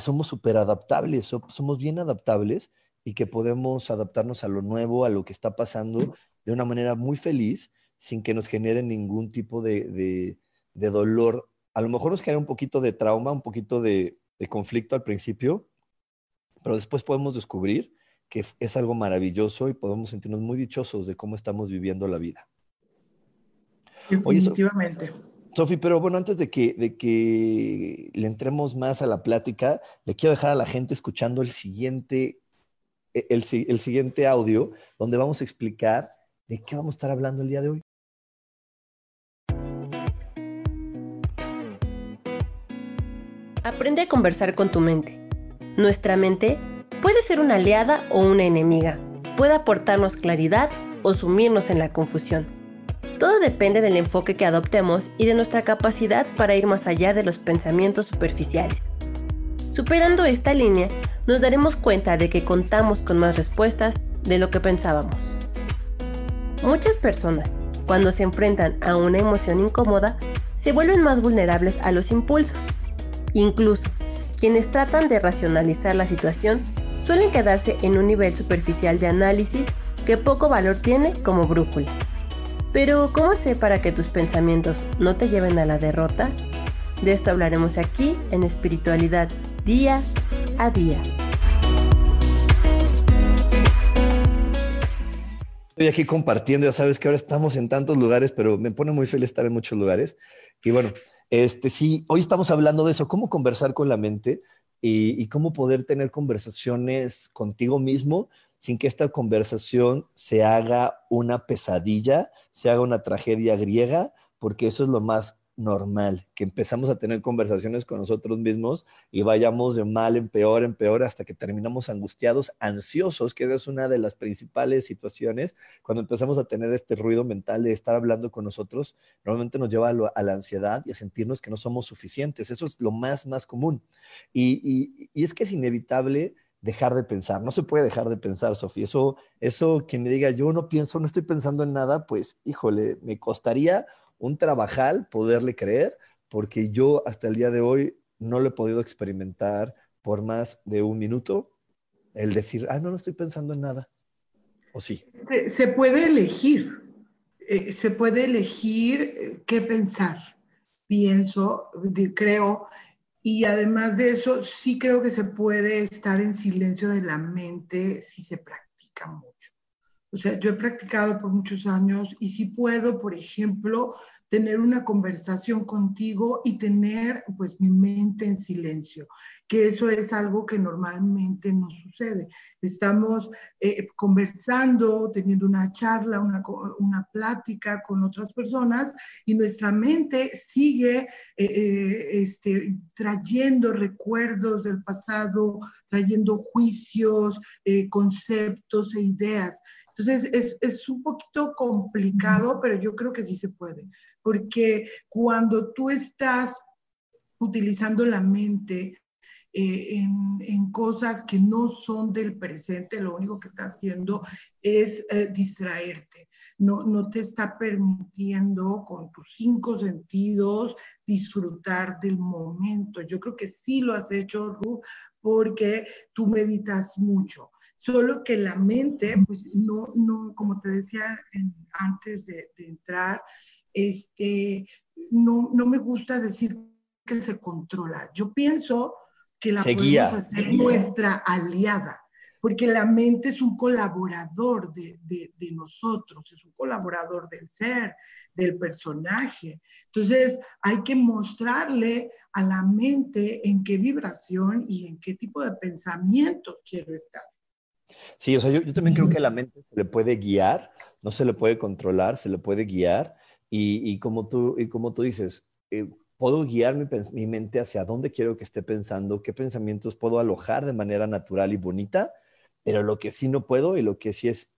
Que somos súper adaptables, somos bien adaptables y que podemos adaptarnos a lo nuevo, a lo que está pasando de una manera muy feliz, sin que nos genere ningún tipo de, dolor. A lo mejor nos genera un poquito de trauma, un poquito de, conflicto al principio, pero después podemos descubrir que es algo maravilloso y podemos sentirnos muy dichosos de cómo estamos viviendo la vida. Definitivamente. Sofi, pero bueno, antes de que, de que le entremos más a la plática, le quiero dejar a la gente escuchando el siguiente, e, el, el siguiente audio, donde vamos a explicar de qué vamos a estar hablando el día de hoy. Aprende a conversar con tu mente. Nuestra mente puede ser una aliada o una enemiga. Puede aportarnos claridad o sumirnos en la confusión. Todo depende del enfoque que adoptemos y de nuestra capacidad para ir más allá de los pensamientos superficiales. Superando esta línea, nos daremos cuenta de que contamos con más respuestas de lo que pensábamos. Muchas personas, cuando se enfrentan a una emoción incómoda, se vuelven más vulnerables a los impulsos. Incluso, quienes tratan de racionalizar la situación suelen quedarse en un nivel superficial de análisis que poco valor tiene como brújula. Pero, ¿cómo sé para que tus pensamientos no te lleven a la derrota? De esto hablaremos aquí en Espiritualidad Día a Día. Estoy aquí compartiendo, ya sabes que ahora estamos en tantos lugares, pero me pone muy feliz estar en muchos lugares. Y bueno, este sí, hoy estamos hablando de eso, cómo conversar con la mente y, y cómo poder tener conversaciones contigo mismo sin que esta conversación se haga una pesadilla, se haga una tragedia griega, porque eso es lo más normal, que empezamos a tener conversaciones con nosotros mismos y vayamos de mal en peor, en peor, hasta que terminamos angustiados, ansiosos, que esa es una de las principales situaciones. Cuando empezamos a tener este ruido mental de estar hablando con nosotros, normalmente nos lleva a, la ansiedad y a sentirnos que no somos suficientes. Eso es lo más, más común. Y, y es que es inevitable dejar de pensar. No se puede dejar de pensar, Sofía. Eso, eso quien me diga, yo no pienso, no estoy pensando en nada, pues, híjole, me costaría un trabajal poderle creer, porque yo hasta el día de hoy no lo he podido experimentar por más de un minuto, el decir, ah, no, no estoy pensando en nada. ¿O sí? Se, puede elegir, eh, se puede elegir eh, qué pensar. Pienso, creo y además de eso, sí creo que se puede estar en silencio de la mente si se practica mucho. O sea, yo he practicado por muchos años y sí puedo, por ejemplo, tener una conversación contigo y tener pues mi mente en silencio que eso es algo que normalmente no sucede. Estamos eh, conversando, teniendo una charla, una, una, plática con otras personas y nuestra mente sigue eh, eh, este, trayendo recuerdos del pasado, trayendo juicios, conceptos e ideas. Entonces es, es, un poquito complicado, pero yo creo que sí se puede, porque cuando tú estás utilizando la mente eh, en, cosas que no son del presente, lo único que está haciendo es eh, distraerte. No, no te está permitiendo con tus cinco sentidos disfrutar del momento. Yo creo que sí lo has hecho, Ruth, porque tú meditas mucho. Solo que la mente, pues no, no como te decía antes de, de entrar, este, no, no me gusta decir que se controla. Yo pienso que la podemos hacer nuestra aliada, porque la mente es un colaborador de, de, nosotros, es un colaborador del ser, del personaje. Entonces hay que mostrarle a la mente en qué vibración y en qué tipo de pensamientos quiero estar. Sí, o sea, yo, también creo que la mente se le puede guiar, no se le puede controlar, se le puede guiar. Y, como, tú, y como tú dices, eh, puedo guiar mi, mente hacia dónde quiero que esté pensando, qué pensamientos puedo alojar de manera natural y bonita, pero lo que sí no puedo y lo que sí es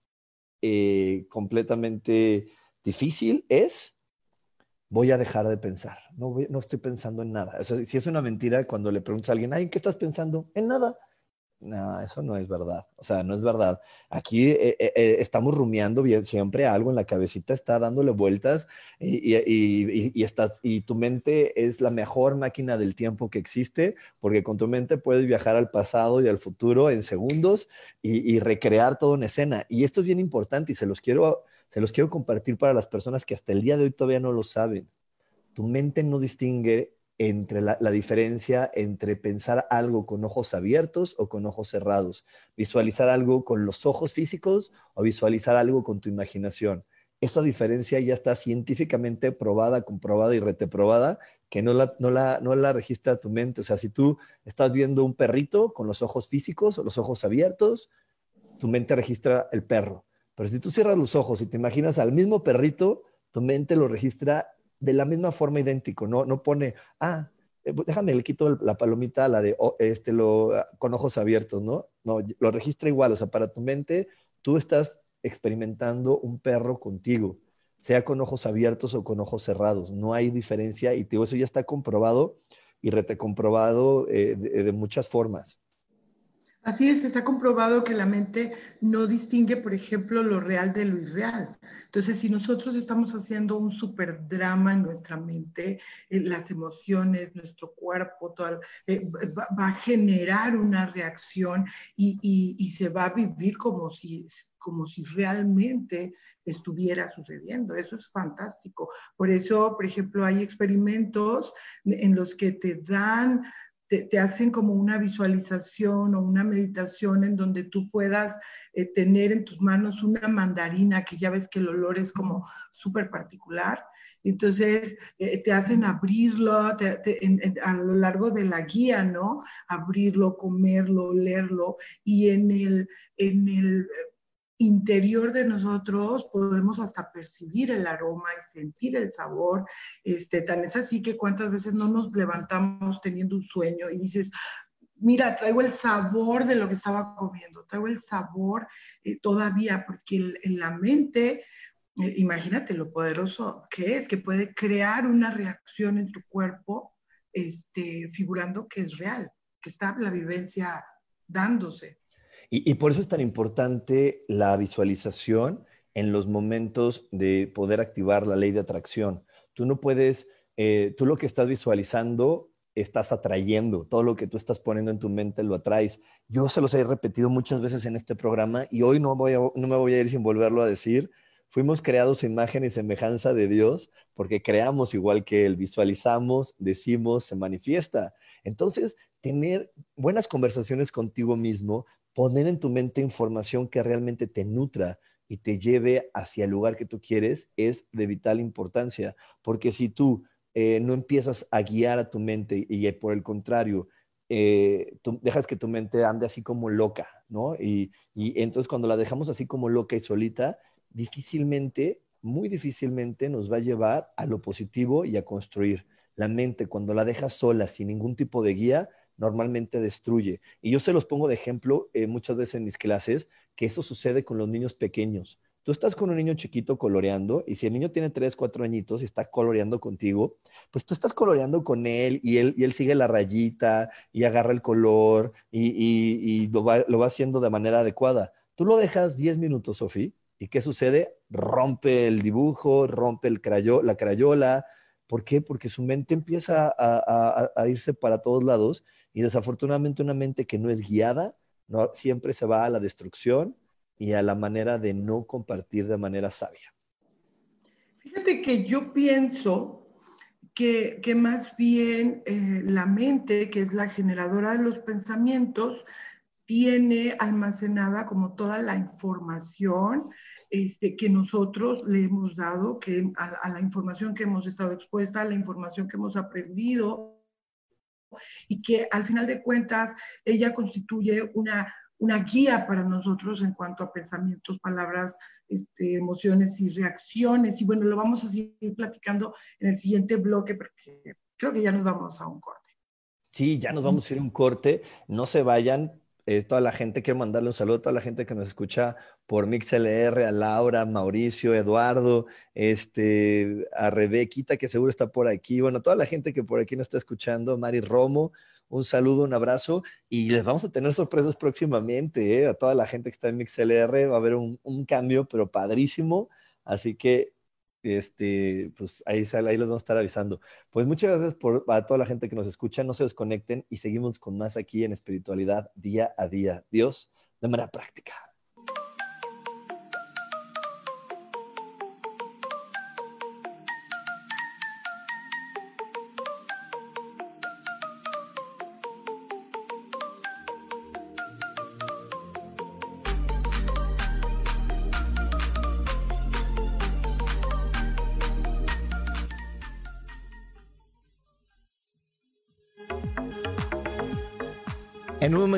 eh, completamente difícil es voy a dejar de pensar. No, no estoy pensando en nada. si es una mentira cuando le preguntas a alguien, ay, ¿qué estás pensando? En nada. No, eso no es verdad. O sea, no es verdad. Aquí eh, eh, eh, estamos rumiando bien, siempre algo en la cabecita está dándole vueltas y, y, estás, y tu mente es la mejor máquina del tiempo que existe porque con tu mente puedes viajar al pasado y al futuro en segundos y, recrear todo en escena. Y esto es bien importante y se los quiero se los quiero compartir para las personas que hasta el día de hoy todavía no lo saben. Tu mente no distingue entre la, diferencia entre pensar algo con ojos abiertos o con ojos cerrados, visualizar algo con los ojos físicos o visualizar algo con tu imaginación. Esta diferencia ya está científicamente probada, comprobada y reteprobada, que no la, no, la, no la registra tu mente. O sea, si tú estás viendo un perrito con los ojos físicos o los ojos abiertos, tu mente registra el perro. Pero si tú cierras los ojos y te imaginas al mismo perrito, tu mente lo registra de la misma forma idéntico, no, no pone, ah, eh, déjame, le quito la palomita a la de oh, este, lo, ah, con ojos abiertos, ¿no? No, lo registra igual, o sea, para tu mente, tú estás experimentando un perro contigo, sea con ojos abiertos o con ojos cerrados, no hay diferencia y eso ya está comprobado y rete comprobado eh, de muchas formas. Así es, está comprobado que la mente no distingue, por ejemplo, lo real de lo irreal. Entonces, si nosotros estamos haciendo un super drama en nuestra mente, eh, las emociones, nuestro cuerpo, todo, eh, va, a generar una reacción y, se va a vivir como si, como si realmente estuviera sucediendo. Eso es fantástico. Por eso, por ejemplo, hay experimentos en los que te dan te, hacen como una visualización o una meditación en donde tú puedas eh, tener en tus manos una mandarina, que ya ves que el olor es como súper particular. Entonces eh, te hacen abrirlo a lo largo de la guía, ¿no? Abrirlo, comerlo, leerlo. Y en el interior de nosotros podemos hasta percibir el aroma y sentir el sabor. Este, tan es así que cuántas veces no nos levantamos teniendo un sueño y dices, mira, traigo el sabor de lo que estaba comiendo, traigo el sabor eh, todavía, porque en la mente, eh, imagínate lo poderoso que es, que puede crear una reacción en tu cuerpo, este, figurando que es real, que está la vivencia dándose. Y, por eso es tan importante la visualización en los momentos de poder activar la ley de atracción. Tú no puedes, eh, tú lo que estás visualizando, estás atrayendo. Todo lo que tú estás poniendo en tu mente lo atraes. Yo se los he repetido muchas veces en este programa y hoy no, voy no me voy a ir sin volverlo a decir. Fuimos creados en imagen y semejanza de Dios porque creamos igual que Él, visualizamos, decimos, se manifiesta. Entonces, tener buenas conversaciones contigo mismo poner en tu mente información que realmente te nutra y te lleve hacia el lugar que tú quieres es de vital importancia, porque si tú eh, no empiezas a guiar a tu mente y, por el contrario, eh, dejas que tu mente ande así como loca, ¿no? Y, y entonces cuando la dejamos así como loca y solita, difícilmente, muy difícilmente nos va a llevar a lo positivo y a construir. La mente, cuando la dejas sola, sin ningún tipo de guía, normalmente destruye. Y yo se los pongo de ejemplo eh, muchas veces en mis clases, que eso sucede con los niños pequeños. Tú estás con un niño chiquito coloreando y si el niño tiene 3, 4 añitos y está coloreando contigo, pues tú estás coloreando con él y él, y él sigue la rayita y agarra el color y, lo, va, lo, va, haciendo de manera adecuada. Tú lo dejas 10 minutos, Sofía, ¿y qué sucede? Rompe el dibujo, rompe el crayo, la crayola. ¿Por qué? Porque su mente empieza a irse para todos lados y desafortunadamente una mente que no es guiada, no, siempre se va a la destrucción y a la manera de no compartir de manera sabia. Fíjate que yo pienso que, más bien eh, la mente, que es la generadora de los pensamientos, tiene almacenada como toda la información este, que nosotros le hemos dado, que a, la información que hemos estado expuesta, a la información que hemos aprendido, y que al final de cuentas ella constituye una, una guía para nosotros en cuanto a pensamientos, palabras, este, emociones y reacciones. Y bueno, lo vamos a seguir platicando en el siguiente bloque porque creo que ya nos vamos a un corte. Sí, ya nos vamos a ir a un corte. No se vayan. Eh, toda la gente, quiero mandarle un saludo a toda la gente que nos escucha por MixLR, a Laura, Mauricio, Eduardo, este, a Rebequita, que seguro está por aquí. Bueno, toda la gente que por aquí nos está escuchando, Mari Romo, un saludo, un abrazo y les vamos a tener sorpresas próximamente. ¿eh? A toda la gente que está en MixLR va a haber un, un cambio, pero padrísimo. Así que este, pues ahí, ahí les vamos a estar avisando. Pues muchas gracias por, a toda la gente que nos escucha. No se desconecten y seguimos con más aquí en espiritualidad día a día. Dios, de manera práctica.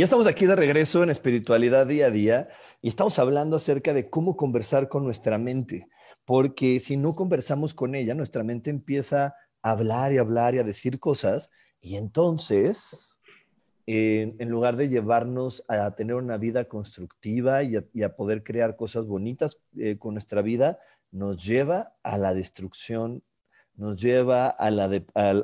Ya estamos aquí de regreso en espiritualidad día a día. Y estamos hablando acerca de cómo conversar con nuestra mente, porque si no conversamos con ella, nuestra mente empieza a hablar y hablar y a decir cosas, y entonces, en lugar de llevarnos a tener una vida constructiva y a, poder crear cosas bonitas eh, con nuestra vida, nos lleva a la destrucción nos lleva a,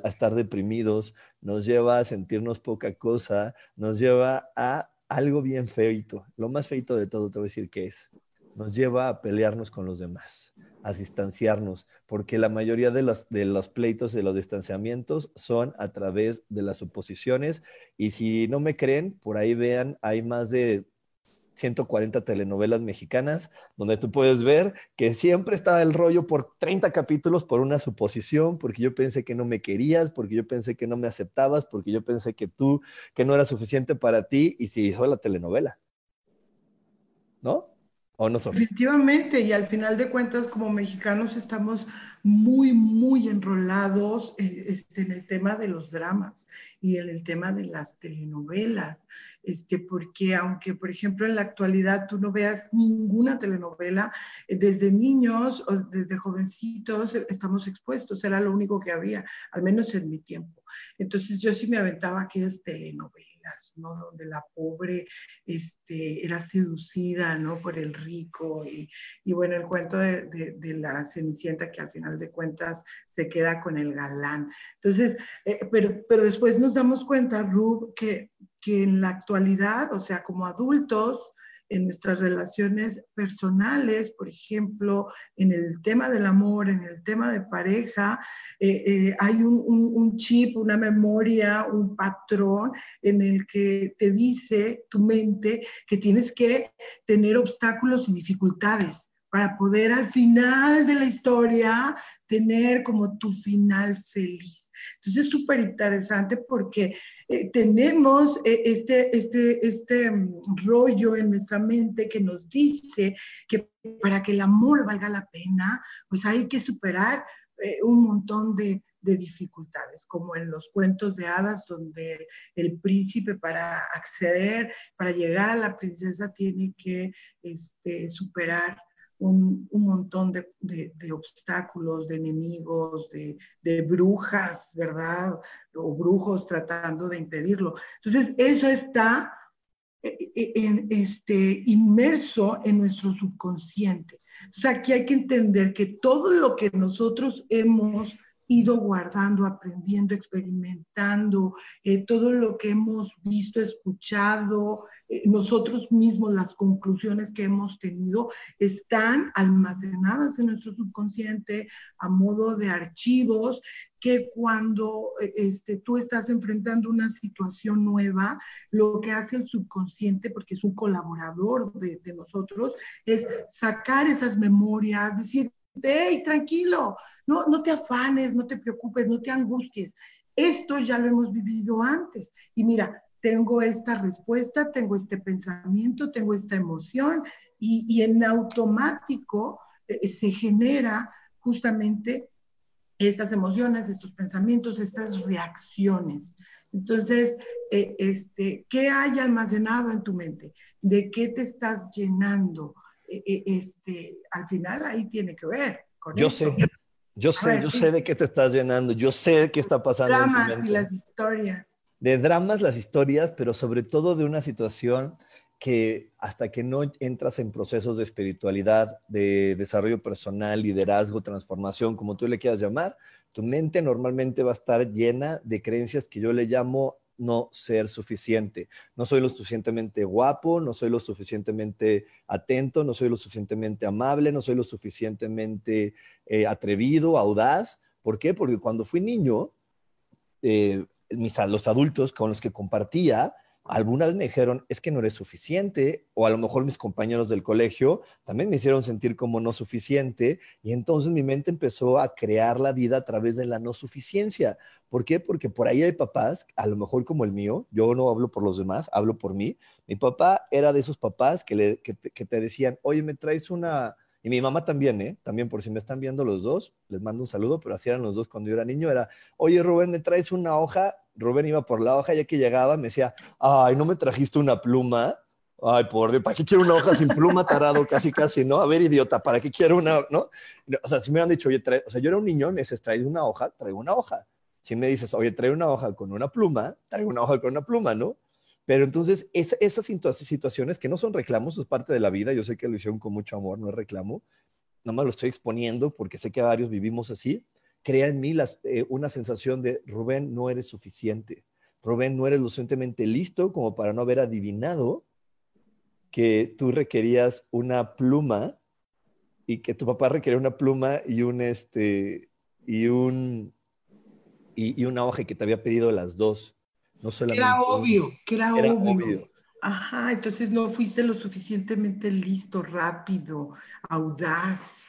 estar deprimidos, nos lleva a sentirnos poca cosa, nos lleva a algo bien feito, lo más feito de todo, te voy a decir que es, nos lleva a pelearnos con los demás, a distanciarnos, porque la mayoría de los, de los pleitos, de los distanciamientos son a través de las oposiciones. Y si no me creen, por ahí vean, hay más de 140 telenovelas mexicanas, donde tú puedes ver que siempre está el rollo por 30 capítulos por una suposición, porque yo pensé que no me querías, porque yo pensé que no me aceptabas, porque yo pensé que tú, que no era suficiente para ti, y se hizo la telenovela. ¿No? ¿O no, Sofía? Definitivamente, y al final de cuentas, como mexicanos, estamos muy, muy enrolados eh, este, en el tema de los dramas y en el tema de las telenovelas este, porque aunque, por ejemplo, en la actualidad tú no veas ninguna telenovela, eh, desde niños o desde jovencitos estamos expuestos, era lo único que había, al menos en mi tiempo. Entonces yo sí me aventaba aquellas telenovelas, ¿no? Donde la pobre este, era seducida, ¿no? Por el rico y, y bueno, el cuento de, de, de, la Cenicienta que al final de cuentas se queda con el galán. Entonces, eh, pero, pero después nos damos cuenta, Rub, que que en la actualidad, o sea, como adultos, en nuestras relaciones personales, por ejemplo, en el tema del amor, en el tema de pareja, eh, eh, hay un, un, chip, una memoria, un patrón en el que te dice tu mente que tienes que tener obstáculos y dificultades para poder al final de la historia tener como tu final feliz. Entonces es súper interesante porque eh, tenemos eh, este, este, este mm, rollo en nuestra mente que nos dice que para que el amor valga la pena, pues hay que superar eh, un montón de, de, dificultades, como en los cuentos de hadas, donde el príncipe para acceder, para llegar a la princesa, tiene que este, superar un, un montón de, de, de, obstáculos, de enemigos, de, brujas, ¿verdad? O brujos tratando de impedirlo. Entonces, eso está eh, eh, en, este, inmerso en nuestro subconsciente. O sea, aquí hay que entender que todo lo que nosotros hemos ido guardando, aprendiendo, experimentando, eh, todo lo que hemos visto, escuchado, eh, nosotros mismos, las conclusiones que hemos tenido, están almacenadas en nuestro subconsciente a modo de archivos que cuando eh, este, tú estás enfrentando una situación nueva, lo que hace el subconsciente, porque es un colaborador de, de nosotros, es sacar esas memorias, decir, hey, tranquilo, no, no te afanes, no te preocupes, no te angusties. Esto ya lo hemos vivido antes. Y mira, tengo esta respuesta, tengo este pensamiento, tengo esta emoción y, y en automático eh, se genera justamente estas emociones, estos pensamientos, estas reacciones. Entonces, eh, este, ¿qué hay almacenado en tu mente? ¿De qué te estás llenando? E, e, este, al final ahí tiene que ver. Con yo sé, yo sé, yo sé de qué te estás llenando, yo sé qué está pasando. Dramas y las historias. De dramas, las historias, pero sobre todo de una situación que hasta que no entras en procesos de espiritualidad, de desarrollo personal, liderazgo, transformación, como tú le quieras llamar, tu mente normalmente va a estar llena de creencias que yo le llamo no ser suficiente. No soy lo suficientemente guapo, no soy lo suficientemente atento, no soy lo suficientemente amable, no soy lo suficientemente eh, atrevido, audaz. ¿Por qué? Porque cuando fui niño, eh, mis, los adultos con los que compartía, algunas me dijeron, es que no eres suficiente, o a lo mejor mis compañeros del colegio también me hicieron sentir como no suficiente, y entonces mi mente empezó a crear la vida a través de la no suficiencia. ¿Por qué? Porque por ahí hay papás, a lo mejor como el mío, yo no hablo por los demás, hablo por mí. Mi papá era de esos papás que, le, que, que te decían, oye, me traes una, y mi mamá también, ¿eh? También por si me están viendo los dos, les mando un saludo, pero así eran los dos cuando yo era niño, era, oye Rubén, ¿me traes una hoja? Rubén iba por la hoja, ya que llegaba me decía, ay, ¿no me trajiste una pluma? Ay, por Dios, ¿para qué quiero una hoja sin pluma, tarado? Casi, casi, ¿no? A ver, idiota, ¿para qué quiero una, no? O sea, si me hubieran dicho, oye, trae, o sea, yo era un niño, me dices, traes una hoja, traigo una hoja. Si me dices, oye, trae una hoja con una pluma, traigo una hoja con una pluma, ¿no? Pero entonces, esas situaciones que no son reclamos, es parte de la vida, yo sé que lo hicieron con mucho amor, no es reclamo, no me lo estoy exponiendo porque sé que varios vivimos así, crea en mí eh, una sensación de, Rubén, no eres suficiente. Rubén, no eres lo suficientemente listo como para no haber adivinado que tú requerías una pluma y que tu papá requería una pluma y un este y un y, una hoja que te había pedido las dos. No solamente era obvio, que era, obvio. Ajá, entonces no fuiste lo suficientemente listo, rápido, audaz.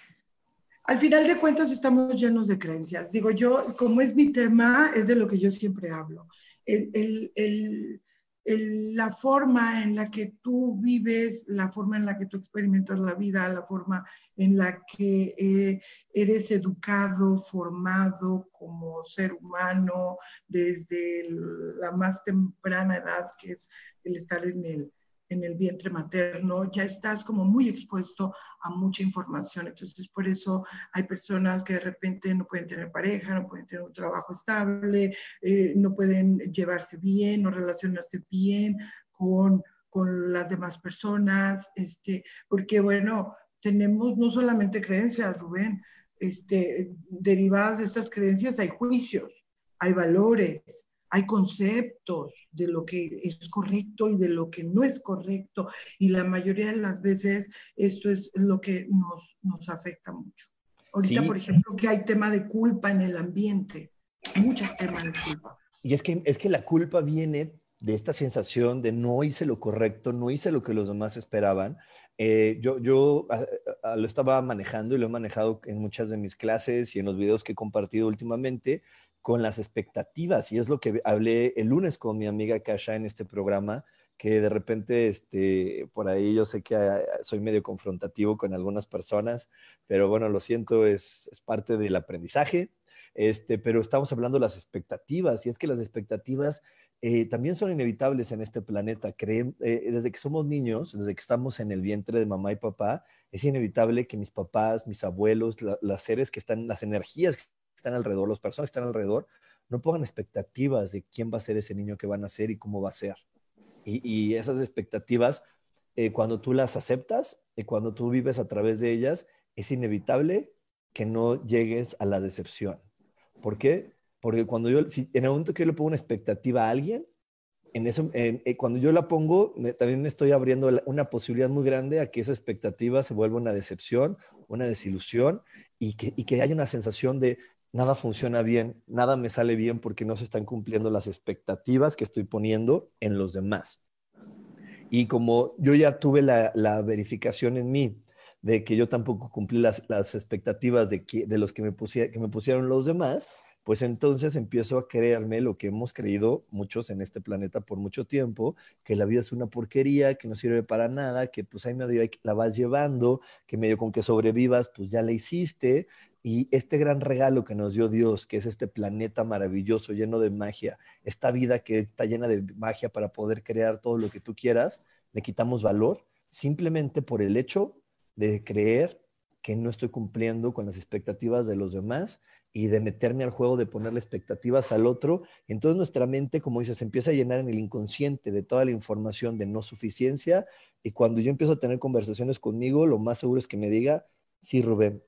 Al final de cuentas estamos llenos de creencias. Digo yo, como es mi tema, es de lo que yo siempre hablo. el, la forma en la que tú vives, la forma en la que tú experimentas la vida, la forma en la que eh, eres educado, formado como ser humano desde la más temprana edad, que es el estar en el, en el vientre materno, ya estás como muy expuesto a mucha información. Entonces, por eso hay personas que de repente no pueden tener pareja, no pueden tener un trabajo estable, eh, no pueden llevarse bien, no relacionarse bien con, con las demás personas, este, porque bueno, tenemos no solamente creencias, Rubén, este, derivadas de estas creencias hay juicios, hay valores, hay conceptos de lo que es correcto y de lo que no es correcto. Y la mayoría de las veces esto es lo que nos, nos afecta mucho. Ahorita, por ejemplo, que hay tema de culpa en el ambiente, muchos temas de culpa. Y es que, es que la culpa viene de esta sensación de no hice lo correcto, no hice lo que los demás esperaban. Eh, yo yo lo estaba manejando y lo he manejado en muchas de mis clases y en los videos que he compartido últimamente con las expectativas. Y es lo que hablé el lunes con mi amiga Kasha en este programa, que de repente, este, por ahí yo sé que ah, soy medio confrontativo con algunas personas, pero bueno, lo siento, es, es parte del aprendizaje. Este, pero estamos hablando de las expectativas, y es que las expectativas eh, también son inevitables en este planeta. Creen, eh, desde que somos niños, desde que estamos en el vientre de mamá y papá, es inevitable que mis papás, mis abuelos, las seres que están, las energías están alrededor, las personas que están alrededor, no pongan expectativas de quién va a ser ese niño que van a ser y cómo va a ser. Y, esas expectativas, eh, cuando tú las aceptas y cuando tú vives a través de ellas, es inevitable que no llegues a la decepción. ¿Por qué? Porque cuando yo, si, en el momento que yo le pongo una expectativa a alguien, en eso, eh, cuando yo la pongo, también me estoy abriendo una posibilidad muy grande a que esa expectativa se vuelva una decepción, una desilusión y que, y que haya una sensación de nada funciona bien, nada me sale bien porque no se están cumpliendo las expectativas que estoy poniendo en los demás. Y como yo ya tuve la, verificación en mí de que yo tampoco cumplí las, expectativas de, los que me, que me pusieron los demás, pues entonces empiezo a creerme lo que hemos creído muchos en este planeta por mucho tiempo, que la vida es una porquería, que no sirve para nada, que pues ahí medio la vas llevando, que medio con que sobrevivas, pues ya la hiciste, y este gran regalo que nos dio Dios, que es este planeta maravilloso, lleno de magia, esta vida que está llena de magia para poder crear todo lo que tú quieras, le quitamos valor simplemente por el hecho de creer que no estoy cumpliendo con las expectativas de los demás y de meterme al juego de ponerle expectativas al otro. Entonces nuestra mente, como dices, empieza a llenar en el inconsciente de toda la información de no suficiencia y cuando yo empiezo a tener conversaciones conmigo, lo más seguro es que me diga, sí, Rubén,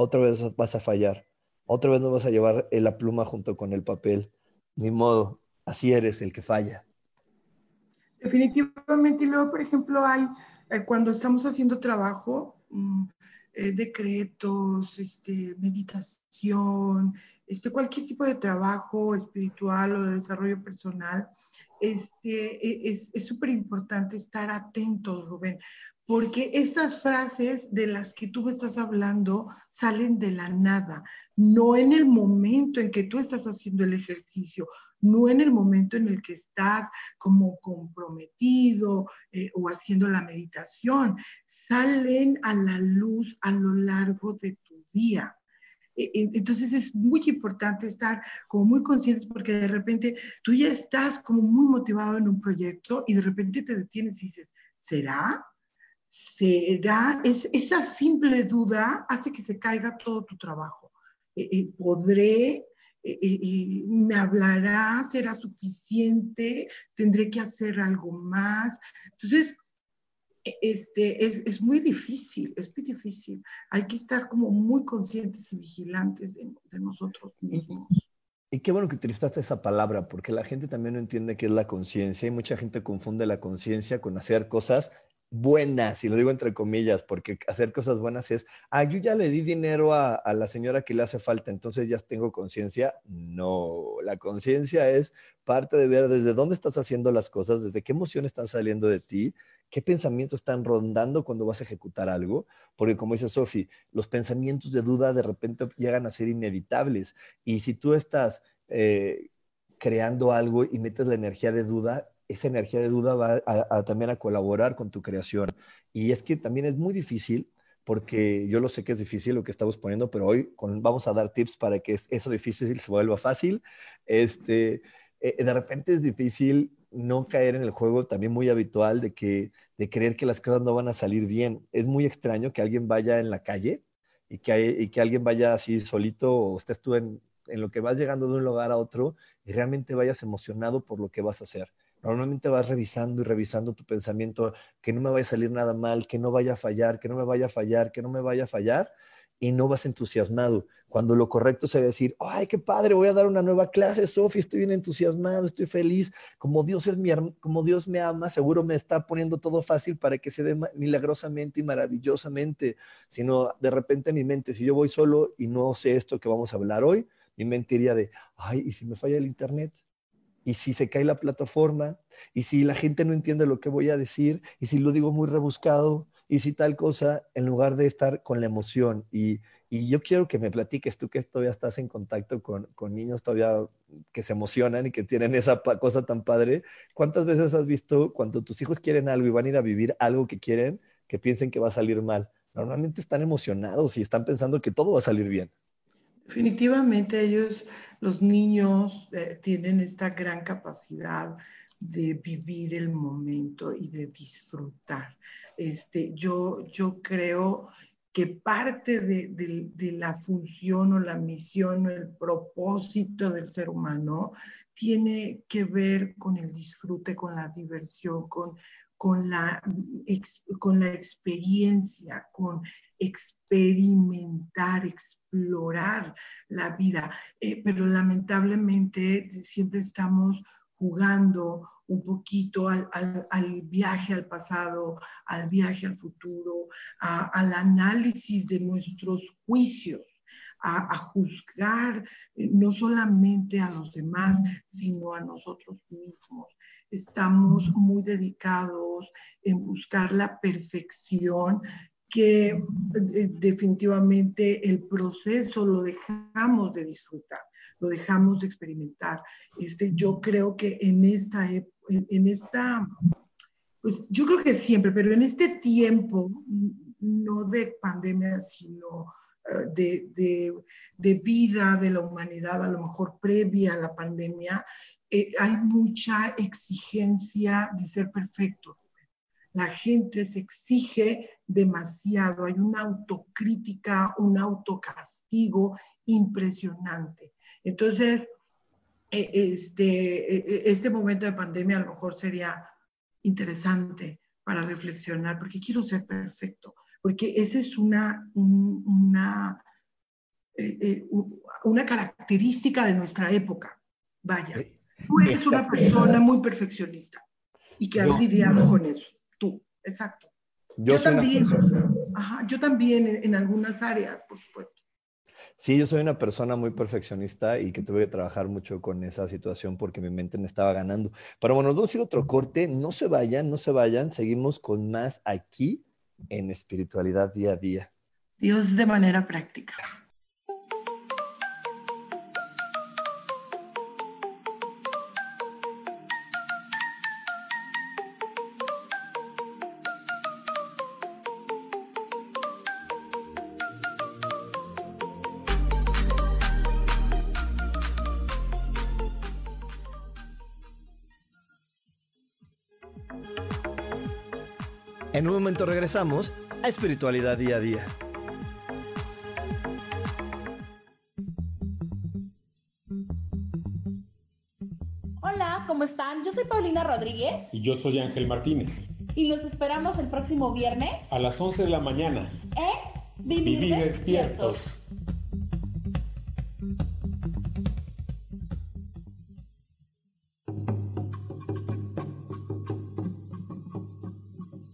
otra vez vas a fallar, otra vez no vas a llevar la pluma junto con el papel. Ni modo, así eres el que falla. Definitivamente, y luego, por ejemplo, hay, eh, cuando estamos haciendo trabajo, mm, eh, decretos, este, meditación, este, cualquier tipo de trabajo espiritual o de desarrollo personal, este, e, es súper importante estar atentos, Rubén, porque estas frases de las que tú estás hablando salen de la nada, no en el momento en que tú estás haciendo el ejercicio, no en el momento en el que estás como comprometido eh, o haciendo la meditación, salen a la luz a lo largo de tu día. E, e, entonces es muy importante estar como muy conscientes porque de repente tú ya estás como muy motivado en un proyecto y de repente te detienes y dices, ¿será? Será, es, esa simple duda hace que se caiga todo tu trabajo. Eh, eh, ¿Podré? Eh, ¿Me hablará? ¿Será suficiente? ¿Tendré que hacer algo más? Entonces, e, este, es, es, muy difícil, es muy difícil. Hay que estar como muy conscientes y vigilantes de, de nosotros mismos. Y qué bueno que utilizaste esa palabra, porque la gente también no entiende qué es la conciencia y mucha gente confunde la conciencia con hacer cosas buenas, y lo digo entre comillas, porque hacer cosas buenas es, ah, yo ya le di dinero a, la señora que le hace falta, entonces ya tengo conciencia. No, la conciencia es parte de ver desde dónde estás haciendo las cosas, desde qué emoción están saliendo de ti, qué pensamientos están rondando cuando vas a ejecutar algo, porque como dice Sofi, los pensamientos de duda de repente llegan a ser inevitables, y si tú estás... Eh, creando algo y metes la energía de duda, esa energía de duda va a, también a colaborar con tu creación. Y es que también es muy difícil, porque yo lo sé que es difícil lo que estamos poniendo, pero hoy vamos a dar tips para que eso difícil se vuelva fácil. Este, eh, de repente es difícil no caer en el juego también muy habitual de, que, de creer que las cosas no van a salir bien. Es muy extraño que alguien vaya en la calle y que, y que alguien vaya así solito o estés tú en, en lo que vas llegando de un lugar a otro y realmente vayas emocionado por lo que vas a hacer. Normalmente vas revisando y revisando tu pensamiento, que no me vaya a salir nada mal, que no vaya a fallar, que no me vaya a fallar, que no me vaya a fallar, y no vas entusiasmado. Cuando lo correcto sería decir, ay, qué padre, voy a dar una nueva clase, Sofi, estoy bien entusiasmado, estoy feliz, como Dios es mi como Dios me ama, seguro me está poniendo todo fácil para que se dé milagrosamente y maravillosamente, sino de repente mi mente, si yo voy solo y no sé esto que vamos a hablar hoy, mi mente iría de, ay, ¿y si me falla el internet? Y si se cae la plataforma, y si la gente no entiende lo que voy a decir, y si lo digo muy rebuscado, y si tal cosa, en lugar de estar con la emoción. Y, yo quiero que me platiques, tú que todavía estás en contacto con, con, niños todavía que se emocionan y que tienen esa cosa tan padre, ¿cuántas veces has visto cuando tus hijos quieren algo y van a ir a vivir algo que quieren, que piensen que va a salir mal? Normalmente están emocionados y están pensando que todo va a salir bien. Definitivamente ellos, los niños, eh, tienen esta gran capacidad de vivir el momento y de disfrutar. Este, yo, yo creo que parte de, de, la función o la misión o el propósito del ser humano tiene que ver con el disfrute, con la diversión, con, con, la, con la experiencia, con experimentar, experimentar explorar la vida, eh, pero lamentablemente siempre estamos jugando un poquito al, viaje al pasado, al viaje al futuro, al análisis de nuestros juicios, a, juzgar eh, no solamente a los demás, sino a nosotros mismos. Estamos muy dedicados en buscar la perfección que eh, definitivamente el proceso lo dejamos de disfrutar, lo dejamos de experimentar. Este, yo creo que en esta, en, esta, pues yo creo que siempre, pero en este tiempo, no de pandemia, sino eh, de, de, de, vida de la humanidad, a lo mejor previa a la pandemia, eh, hay mucha exigencia de ser perfecto. La gente se exige demasiado, hay una autocrítica, un autocastigo impresionante. Entonces, e, este, e, e, este momento de pandemia a lo mejor sería interesante para reflexionar, porque quiero ser perfecto, porque esa es una, una, una característica de nuestra época. Vaya, tú eres una persona muy perfeccionista y que has lidiado con eso, tú, exacto. Yo, también, yo también en, algunas áreas, por supuesto. Sí, yo soy una persona muy perfeccionista y que tuve que trabajar mucho con esa situación porque mi mente me estaba ganando. Pero bueno, nos vamos a ir otro corte. No se vayan, no se vayan. Seguimos con más aquí en espiritualidad día a día. Dios de manera práctica. Momento regresamos a Espiritualidad Día a Día. Hola, ¿cómo están? Yo soy Paulina Rodríguez. Y yo soy Ángel Martínez. Y los esperamos el próximo viernes. A las 11 de la mañana. En Vivir, despiertos.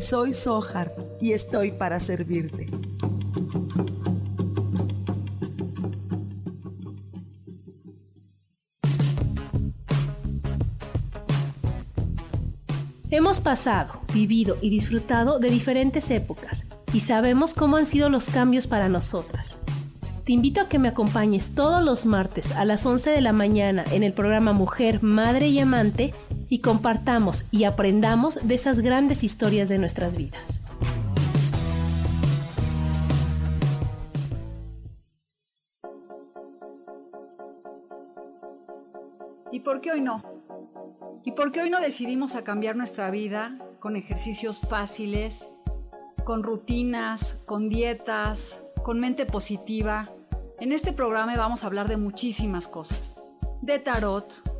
Soy Sohar y estoy para servirte. Hemos pasado, vivido y disfrutado de diferentes épocas y sabemos cómo han sido los cambios para nosotras. Te invito a que me acompañes todos los martes a las 11 de la mañana en el programa Mujer, Madre y Amante y compartamos y aprendamos de esas grandes historias de nuestras vidas. ¿Y por qué hoy no? ¿Y por qué hoy no decidimos a cambiar nuestra vida con ejercicios fáciles, con rutinas, con dietas, con mente positiva? En este programa vamos a hablar de muchísimas cosas. De tarot,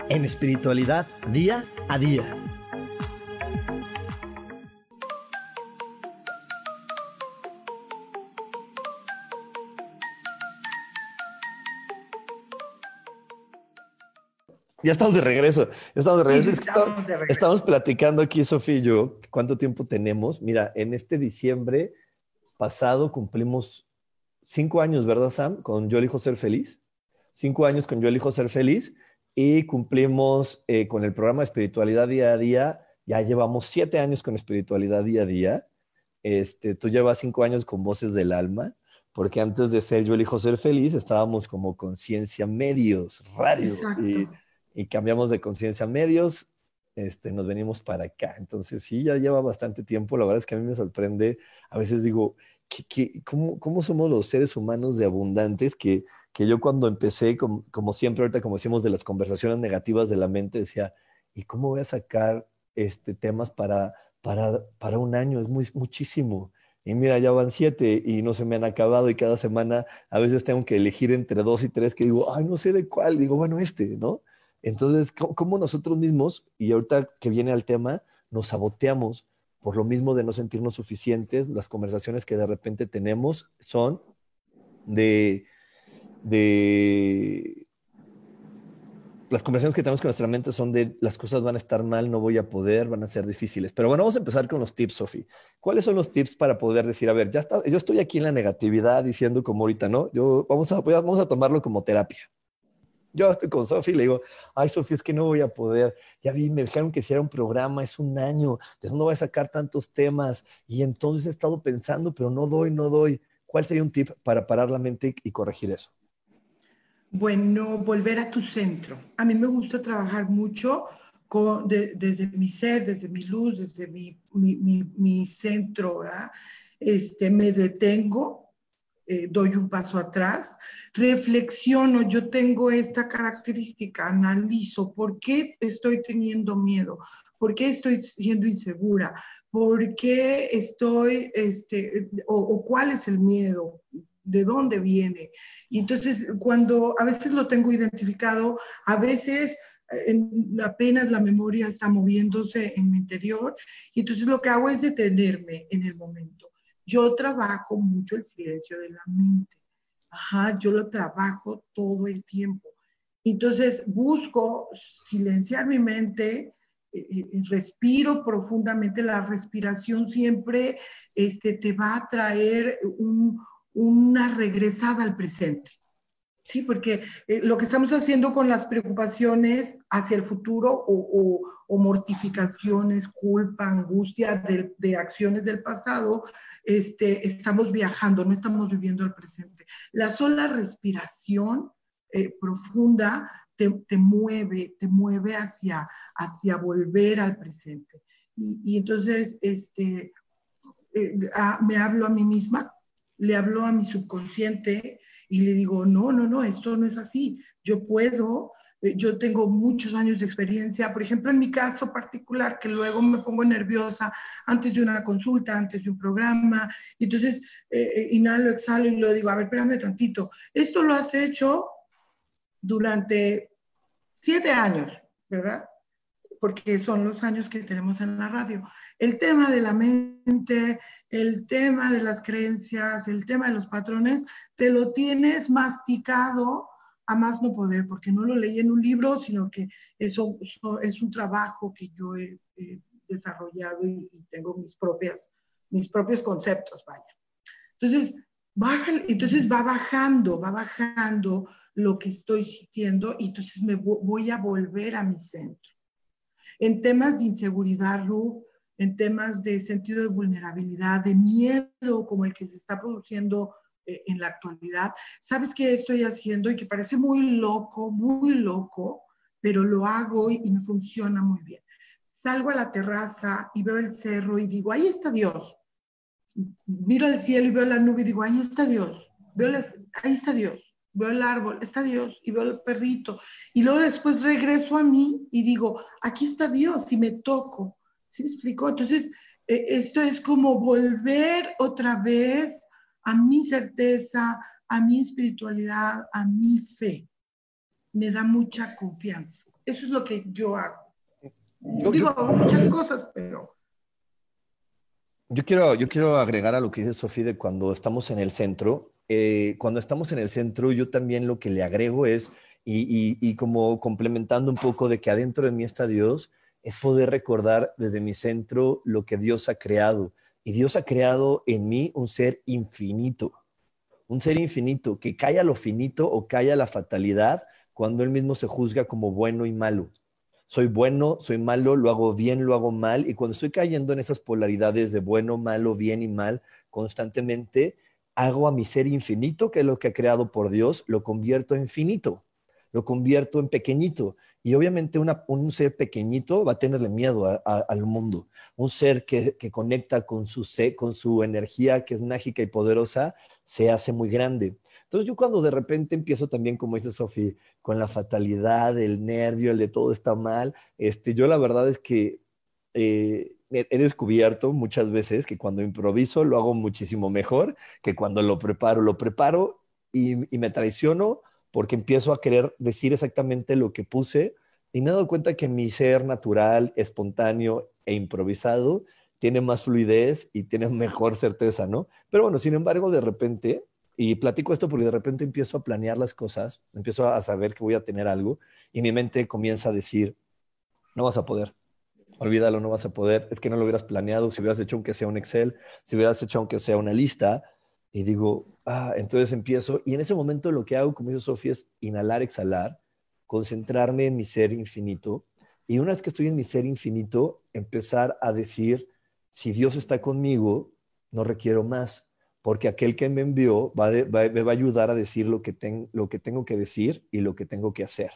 en espiritualidad día a día. Ya estamos de regreso. Ya estamos de regreso. estamos, de regreso. estamos platicando aquí, Sofía y yo, cuánto tiempo tenemos. Mira, en este diciembre pasado cumplimos cinco años, ¿verdad, Sam? Con Yo elijo ser feliz. Cinco años con Yo elijo ser feliz y cumplimos eh, con el programa de espiritualidad día a día. Ya llevamos siete años con espiritualidad día a día. Este, tú llevas cinco años con Voces del Alma, porque antes de ser Yo elijo ser feliz estábamos como conciencia medios, radio. Y, y cambiamos de conciencia medios, este, nos venimos para acá. Entonces, sí, ya lleva bastante tiempo. La verdad es que a mí me sorprende. A veces digo, ¿qué, cómo, cómo, somos los seres humanos de abundantes? Que, que yo cuando empecé, como, como, siempre, ahorita como decimos de las conversaciones negativas de la mente, decía, ¿y cómo voy a sacar este, temas para, para, para un año? Es muy, muchísimo. Y mira, ya van siete y no se me han acabado y cada semana a veces tengo que elegir entre dos y tres que digo, ay, no sé de cuál. Digo, bueno, este, ¿no? Entonces, ¿cómo nosotros mismos, y ahorita que viene al tema, nos saboteamos por lo mismo de no sentirnos suficientes? Las conversaciones que de repente tenemos son de, de las conversaciones que tenemos con nuestra mente son de las cosas van a estar mal, no voy a poder, van a ser difíciles. Pero bueno, vamos a empezar con los tips, Sofi. ¿Cuáles son los tips para poder decir, a ver, ya está, yo estoy aquí en la negatividad diciendo como ahorita, ¿no? Yo vamos a, vamos a tomarlo como terapia. Yo estoy con Sofi y le digo, ay, Sofi, es que no voy a poder. Ya vi, me dijeron que si era un programa, es un año, ¿de dónde voy a sacar tantos temas? Y entonces he estado pensando, pero no doy, no doy. ¿Cuál sería un tip para parar la mente y corregir eso? Bueno, volver a tu centro. A mí me gusta trabajar mucho con, de, desde mi ser, desde mi luz, desde mi, mi, mi, centro, ¿verdad? Este, me detengo eh, doy un paso atrás, reflexiono, yo tengo esta característica, analizo por qué estoy teniendo miedo, por qué estoy siendo insegura, por qué estoy, este, o cuál es el miedo, de dónde viene. Y entonces, cuando a veces lo tengo identificado, a veces en, apenas la memoria está moviéndose en mi interior, y entonces lo que hago es detenerme en el momento yo trabajo mucho el silencio de la mente. Ajá, yo lo trabajo todo el tiempo. Entonces busco silenciar mi mente, eh, eh, respiro profundamente. La respiración siempre este, te va a traer una regresada al presente. Sí, porque eh, lo que estamos haciendo con las preocupaciones hacia el futuro o, mortificaciones, culpa, angustia de, acciones del pasado, este, estamos viajando, no estamos viviendo el presente. La sola respiración eh, profunda te, mueve, te mueve hacia, hacia volver al presente. Y, entonces, este, eh, me hablo a mí misma, le hablo a mi subconsciente y le digo, no, no, no, esto no es así. Yo puedo, eh, yo tengo muchos años de experiencia, por ejemplo, en mi caso particular, que luego me pongo nerviosa antes de una consulta, antes de un programa, y entonces eh, eh, inhalo, exhalo y lo digo, a ver, espérame tantito, esto lo has hecho durante siete años, ¿verdad? Porque son los años que tenemos en la radio. El tema de la mente, el tema de las creencias, el tema de los patrones, te lo tienes masticado a más no poder, porque no lo leí en un libro, sino que eso, es un trabajo que yo he, desarrollado y, tengo mis, propias, mis propios conceptos, vaya. Entonces, baja, entonces va bajando, va bajando lo que estoy sintiendo y entonces me voy a volver a mi centro. En temas de inseguridad, en temas de sentido de vulnerabilidad, de miedo como el que se está produciendo eh, en la actualidad. ¿Sabes qué estoy haciendo? Y que parece muy loco, muy loco, pero lo hago y, me funciona muy bien. Salgo a la terraza y veo el cerro y digo, ahí está Dios. Miro al cielo y veo la nube y digo, ahí está Dios. Veo ahí está Dios. Veo el árbol, está Dios, y veo el perrito. Y luego después regreso a mí y digo, aquí está Dios, y me toco ¿Sí me explico? Entonces, eh, esto es como volver otra vez a mi certeza, a mi espiritualidad, a mi fe. Me da mucha confianza. Eso es lo que yo hago. Yo, Digo, muchas cosas, pero... Yo quiero, yo quiero agregar a lo que dice Sofía de cuando estamos en el centro. Eh, cuando estamos en el centro, yo también lo que le agrego es, y, y como complementando un poco de que adentro de mí está Dios, es poder recordar desde mi centro lo que Dios ha creado. Y Dios ha creado en mí un ser infinito, un ser infinito que calla lo finito o calla la fatalidad cuando él mismo se juzga como bueno y malo. Soy bueno, soy malo, lo hago bien, lo hago mal. Y cuando estoy cayendo en esas polaridades de bueno, malo, bien y mal constantemente, hago a mi ser infinito, que es lo que ha creado por Dios, lo convierto en finito, lo convierto en pequeñito. Y obviamente un ser pequeñito va a tenerle miedo al mundo. Un ser que, conecta con su, con su energía, que es mágica y poderosa, se hace muy grande. Entonces yo cuando de repente empiezo también, como dice Sofía, con la fatalidad, el nervio, el de todo está mal, este, yo la verdad es que eh, he descubierto muchas veces que cuando improviso lo hago muchísimo mejor que cuando lo preparo. Lo preparo y me traiciono porque empiezo a querer decir exactamente lo que puse y me he dado cuenta que mi ser natural, espontáneo e improvisado tiene más fluidez y tiene mejor certeza, ¿no? Pero bueno, sin embargo, de repente, y platico esto porque de repente empiezo a planear las cosas, empiezo a saber que voy a tener algo y mi mente comienza a decir, no vas a poder, olvídalo, no vas a poder, es que no lo hubieras planeado, si hubieras hecho aunque sea un Excel, si hubieras hecho aunque sea una lista, y digo, ah, entonces empiezo, y en ese momento lo que hago, como dice Sofía, es inhalar, exhalar, concentrarme en mi ser infinito, y una vez que estoy en mi ser infinito, empezar a decir, si Dios está conmigo, no requiero más, porque aquel que me envió va me va a ayudar a decir lo que, lo que tengo que decir y lo que tengo que hacer.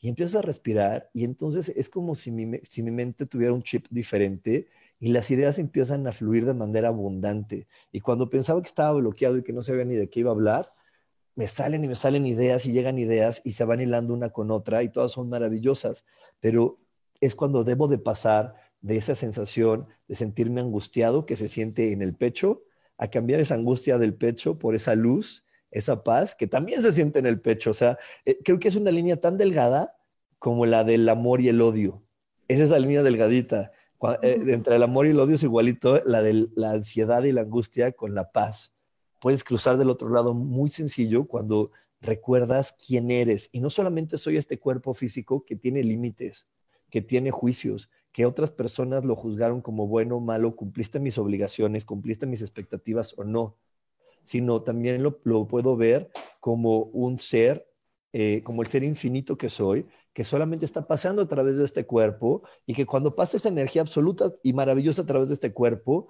Y empiezo a respirar y entonces es como si mi, si mi mente tuviera un chip diferente y las ideas empiezan a fluir de manera abundante. Y cuando pensaba que estaba bloqueado y que no sabía ni de qué iba a hablar, me salen y me salen ideas y llegan ideas y se van hilando una con otra y todas son maravillosas, pero es cuando debo de pasar de esa sensación de sentirme angustiado que se siente en el pecho a cambiar esa angustia del pecho por esa luz, esa paz que también se siente en el pecho. O sea, eh, creo que es una línea tan delgada como la del amor y el odio. Es esa línea delgadita entre el amor y el odio es igualito la de la ansiedad y la angustia con la paz. Puedes cruzar del otro lado muy sencillo cuando recuerdas quién eres. Y no solamente soy este cuerpo físico que tiene límites, que tiene juicios, que otras personas lo juzgaron como bueno o malo, cumpliste mis obligaciones, cumpliste mis expectativas o no. sino también lo, puedo ver como un ser, eh, como el ser infinito que soy, que solamente está pasando a través de este cuerpo y que cuando pasa esa energía absoluta y maravillosa a través de este cuerpo,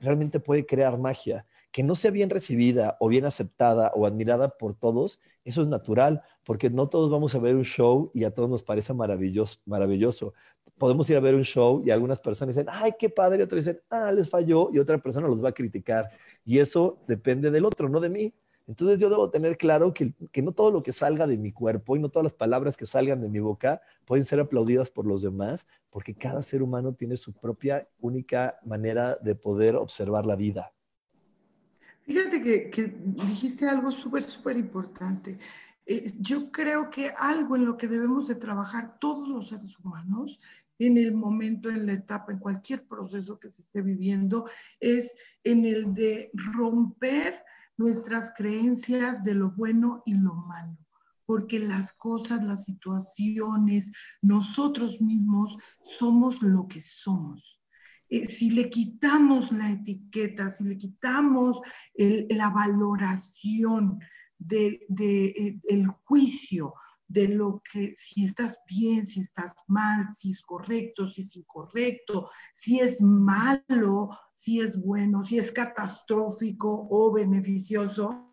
realmente puede crear magia. Que no sea bien recibida o bien aceptada o admirada por todos, eso es natural, porque no todos vamos a ver un show y a todos nos parece maravilloso. maravilloso. Podemos ir a ver un show y algunas personas dicen, ay, qué padre, y otros dicen, ah, les falló, y otra persona los va a criticar. Y eso depende del otro, no de mí. Entonces yo debo tener claro que, que, no todo lo que salga de mi cuerpo y no todas las palabras que salgan de mi boca pueden ser aplaudidas por los demás, porque cada ser humano tiene su propia única manera de poder observar la vida. Fíjate que, que dijiste algo súper, súper importante. Eh, yo creo que algo en lo que debemos de trabajar todos los seres humanos en el momento, en la etapa, en cualquier proceso que se esté viviendo, es en el de romper nuestras creencias de lo bueno y lo malo, porque las cosas, las situaciones, nosotros mismos somos lo que somos. Eh, si le quitamos la etiqueta, si le quitamos la valoración del de, eh, juicio, de lo que si estás bien, si estás mal, si es correcto, si es incorrecto, si es malo, si es bueno, si es catastrófico o beneficioso.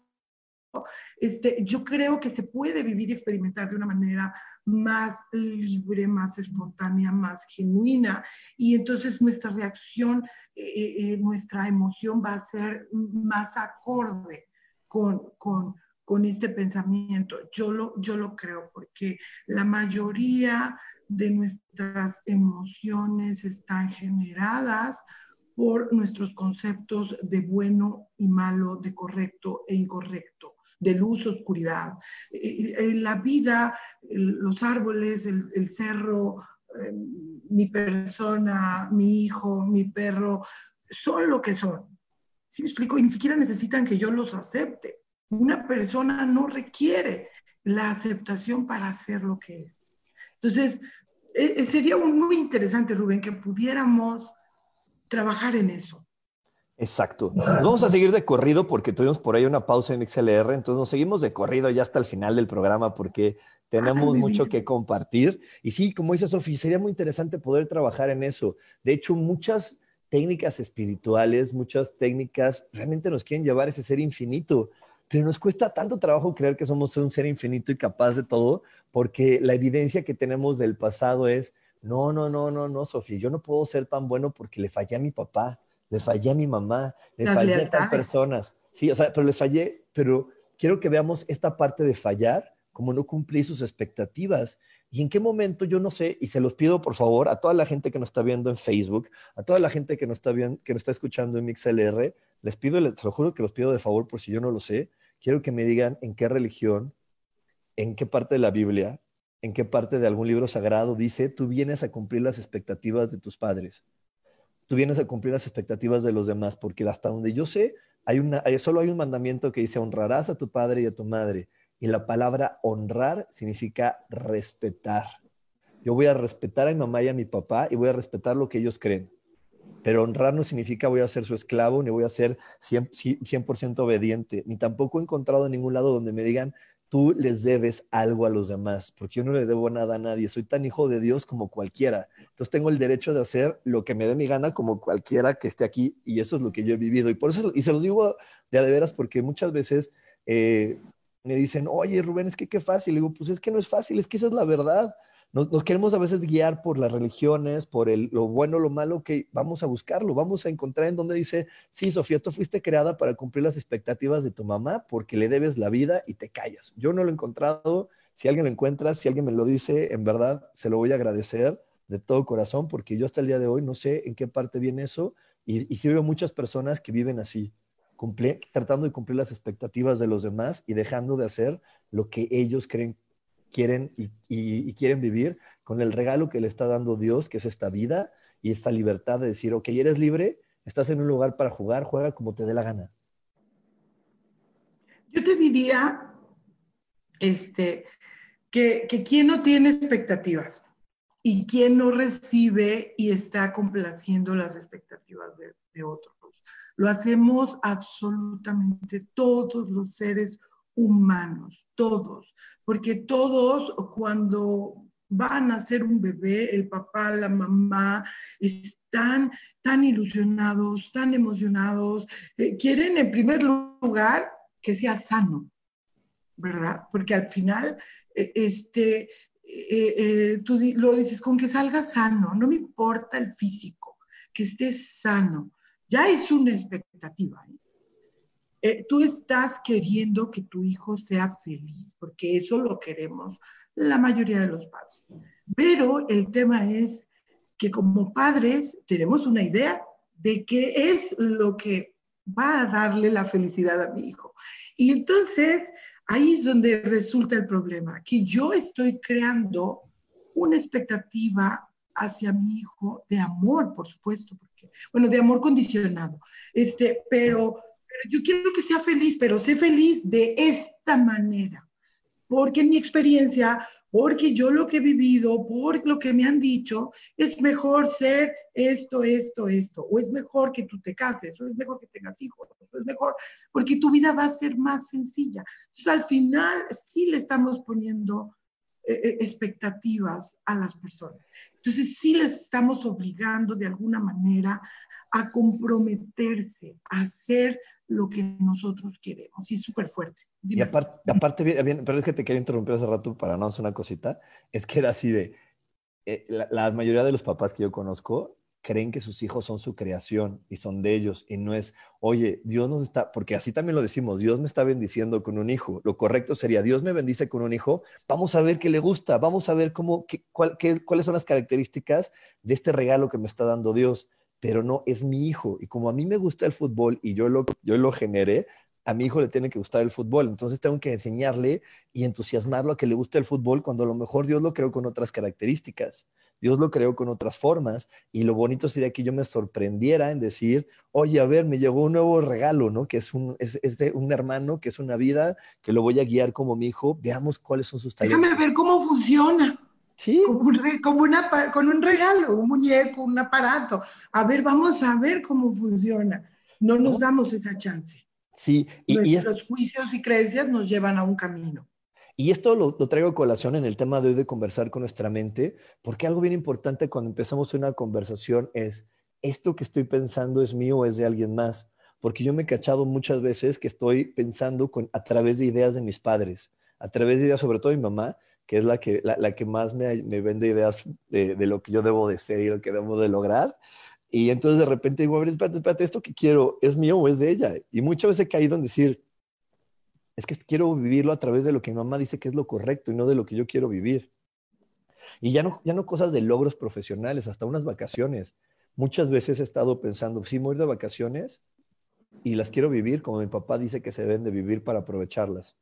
Este, yo creo que se puede vivir y experimentar de una manera más libre, más espontánea, más genuina. Y entonces nuestra reacción, eh, eh, eh, nuestra emoción va a ser más acorde con, con, con este pensamiento. Yo lo, yo lo creo porque la mayoría de nuestras emociones están generadas por nuestros conceptos de bueno y malo, de correcto e incorrecto, de luz, oscuridad. En la vida, los árboles, el, cerro, eh, mi persona, mi hijo, mi perro, son lo que son. ¿Sí me explico? Y ni siquiera necesitan que yo los acepte. Una persona no requiere la aceptación para ser lo que es. Entonces, e, e, sería muy interesante, Rubén, que pudiéramos trabajar en eso. Exacto. vamos a seguir de corrido porque tuvimos por ahí una pausa en XLR, entonces nos seguimos de corrido ya hasta el final del programa porque tenemos mucho que compartir. Y sí, como dice Sofía, sería muy interesante poder trabajar en eso. De hecho, muchas técnicas espirituales, muchas técnicas realmente nos quieren llevar a ese ser infinito pero nos cuesta tanto trabajo creer que somos un ser infinito y capaz de todo, porque la evidencia que tenemos del pasado es, no, no, no, no, no, Sofía, yo no puedo ser tan bueno porque le fallé a mi papá, le fallé a mi mamá, le fallé a otras personas. Sí, o sea, pero les fallé, pero quiero que veamos esta parte de fallar como no cumplir sus expectativas. ¿Y en qué momento? Yo no sé, y se los pido por favor a toda la gente que nos está viendo en Facebook, a toda la gente que nos está, viendo, que nos está escuchando en MixLR, les pido, les lo juro que los pido de favor por si yo no lo sé, quiero que me digan en qué religión, en qué parte de la Biblia, en qué parte de algún libro sagrado dice, tú vienes a cumplir las expectativas de tus padres. Tú vienes a cumplir las expectativas de los demás, porque hasta donde yo sé, hay una, solo hay un mandamiento que dice, honrarás a tu padre y a tu madre. Y la palabra honrar significa respetar. Yo voy a respetar a mi mamá y a mi papá y voy a respetar lo que ellos creen. Pero honrar no significa voy a ser su esclavo, ni voy a ser 100%, obediente, ni tampoco he encontrado en ningún lado donde me digan, tú les debes algo a los demás, porque yo no le debo nada a nadie, soy tan hijo de Dios como cualquiera. Entonces tengo el derecho de hacer lo que me dé mi gana como cualquiera que esté aquí, y eso es lo que yo he vivido. Y por eso, y se los digo de a de veras, porque muchas veces eh, me dicen, oye Rubén, es que qué fácil. Le digo, pues es que no es fácil, es que esa es la verdad nos, queremos a veces guiar por las religiones, por el, lo bueno, lo malo, que vamos a buscarlo, vamos a encontrar en donde dice, sí, Sofía, tú fuiste creada para cumplir las expectativas de tu mamá porque le debes la vida y te callas. Yo no lo he encontrado, si alguien lo encuentra, si alguien me lo dice, en verdad se lo voy a agradecer de todo corazón porque yo hasta el día de hoy no sé en qué parte viene eso y, y sí veo muchas personas que viven así, tratando de cumplir las expectativas de los demás y dejando de hacer lo que ellos creen quieren y, quieren vivir con el regalo que le está dando Dios, que es esta vida y esta libertad de decir, ok, eres libre, estás en un lugar para jugar, juega como te dé la gana. Yo te diría este, que, que no tiene expectativas y quien no recibe y está complaciendo las expectativas de, de otros. lo hacemos absolutamente todos los seres humanos, todos, porque todos cuando van a ser un bebé, el papá, la mamá, están tan ilusionados, tan emocionados, eh, quieren en primer lugar que sea sano, ¿verdad? Porque al final, eh, este, eh, tú lo dices, con que salga sano, no me importa el físico, que esté sano, ya es una expectativa. Tú estás queriendo que tu hijo sea feliz, porque eso lo queremos la mayoría de los padres. Pero el tema es que como padres tenemos una idea de qué es lo que va a darle la felicidad a mi hijo. Y entonces ahí es donde resulta el problema, que yo estoy creando una expectativa hacia mi hijo de amor, por supuesto, porque, bueno, de amor condicionado, este, pero yo quiero que sea feliz, pero sé feliz de esta manera porque en mi experiencia, porque yo lo que he vivido, por lo que me han dicho, es mejor ser esto, esto, esto, o es mejor que tú te cases, o es mejor que tengas hijos, o es mejor, porque tu vida va a ser más sencilla. Entonces, al final, sí le estamos poniendo eh, eh, expectativas a las personas. Entonces, sí les estamos obligando de alguna manera a comprometerse, a hacer lo que nosotros queremos. Y es súper fuerte. Y aparte, aparte bien, pero es que te quería interrumpir hace rato para no hacer una cosita, es que era así de, eh, la, mayoría de los papás que yo conozco creen que sus hijos son su creación y son de ellos y no es, oye, Dios nos está, porque así también lo decimos, Dios me está bendiciendo con un hijo. Lo correcto sería, Dios me bendice con un hijo, vamos a ver qué le gusta, vamos a ver cómo, qué, cuáles son las características de este regalo que me está dando Dios pero no es mi hijo. Y como a mí me gusta el fútbol y yo lo, yo lo generé, a mi hijo le tiene que gustar el fútbol. Entonces tengo que enseñarle y entusiasmarlo a que le guste el fútbol cuando a lo mejor Dios lo creó con otras características. Dios lo creó con otras formas y lo bonito sería que yo me sorprendiera en decir, oye, a ver, me llegó un nuevo regalo, ¿no? Que es un, es, de un hermano, que es una vida, que lo voy a guiar como mi hijo. Veamos cuáles son sus talentos. Déjame ver cómo funciona. Sí. Como, como una, con un regalo, un muñeco, un aparato. A ver, vamos a ver cómo funciona. No nos damos esa chance. Sí, y, los juicios y creencias nos llevan a un camino. Y esto lo, traigo a colación en el tema de hoy de conversar con nuestra mente, porque algo bien importante cuando empezamos una conversación es, ¿esto que estoy pensando es mío o es de alguien más? Porque yo me he cachado muchas veces que estoy pensando con, a través de ideas de mis padres, a través de ideas, sobre todo de mi mamá, que es la que, la, que más me, me, vende ideas de, de, lo que yo debo de ser y lo que debo de lograr. Y entonces de repente digo, a ver, espérate, espérate, esto que quiero, ¿es mío o es de ella? Y muchas veces he caído en decir, es que quiero vivirlo a través de lo que mi mamá dice que es lo correcto y no de lo que yo quiero vivir. Y ya no, ya no cosas de logros profesionales, hasta unas vacaciones. Muchas veces he estado pensando, sí, voy de vacaciones y las quiero vivir como mi papá dice que se deben de vivir para aprovecharlas.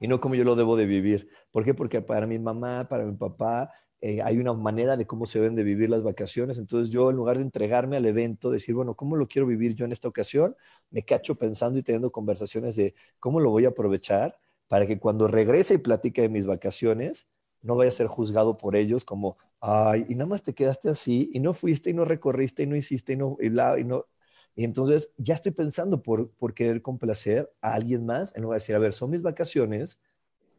Y no como yo lo debo de vivir. ¿Por qué? Porque para mi mamá, para mi papá, eh, hay una manera de cómo se deben de vivir las vacaciones. Entonces yo, en lugar de entregarme al evento, decir, bueno, ¿cómo lo quiero vivir yo en esta ocasión? Me cacho pensando y teniendo conversaciones de cómo lo voy a aprovechar para que cuando regrese y platique de mis vacaciones, no vaya a ser juzgado por ellos como, ay, y nada más te quedaste así, y no fuiste, y no recorriste, y no hiciste, y no, y, y no. Y entonces ya estoy pensando por, por querer complacer a alguien más, en lugar de decir, a ver, son mis vacaciones,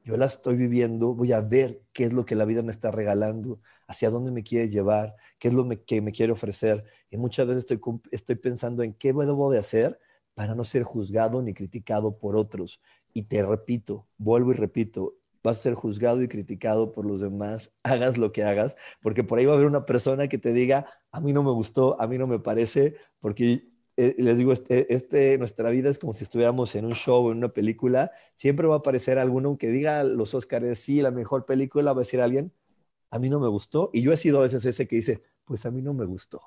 yo la estoy viviendo, voy a ver qué es lo que la vida me está regalando, hacia dónde me quiere llevar, qué es lo que me quiere ofrecer. Y muchas veces estoy, estoy pensando en qué debo de hacer para no ser juzgado ni criticado por otros. Y te repito, vuelvo y repito, vas a ser juzgado y criticado por los demás, hagas lo que hagas, porque por ahí va a haber una persona que te diga, a mí no me gustó, a mí no me parece, porque eh, les digo, este, este, nuestra vida es como si estuviéramos en un show, en una película. Siempre va a aparecer alguno que diga los Oscars, sí, la mejor película, va a decir alguien, a mí no me gustó. Y yo he sido a veces ese que dice, pues a mí no me gustó.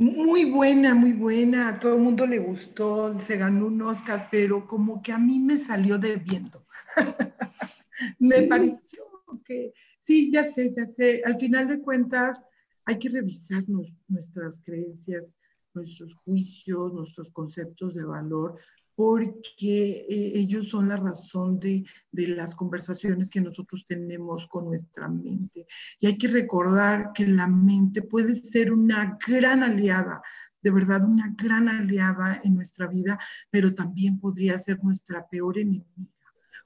Muy buena, muy buena. A todo el mundo le gustó, se ganó un Oscar, pero como que a mí me salió de viento. me pareció que, sí, ya sé, ya sé. Al final de cuentas, hay que revisar nuestras creencias, nuestros juicios, nuestros conceptos de valor, porque eh, ellos son la razón de, de, las conversaciones que nosotros tenemos con nuestra mente. Y hay que recordar que la mente puede ser una gran aliada de verdad una gran aliada en nuestra vida, pero también podría ser nuestra peor enemiga.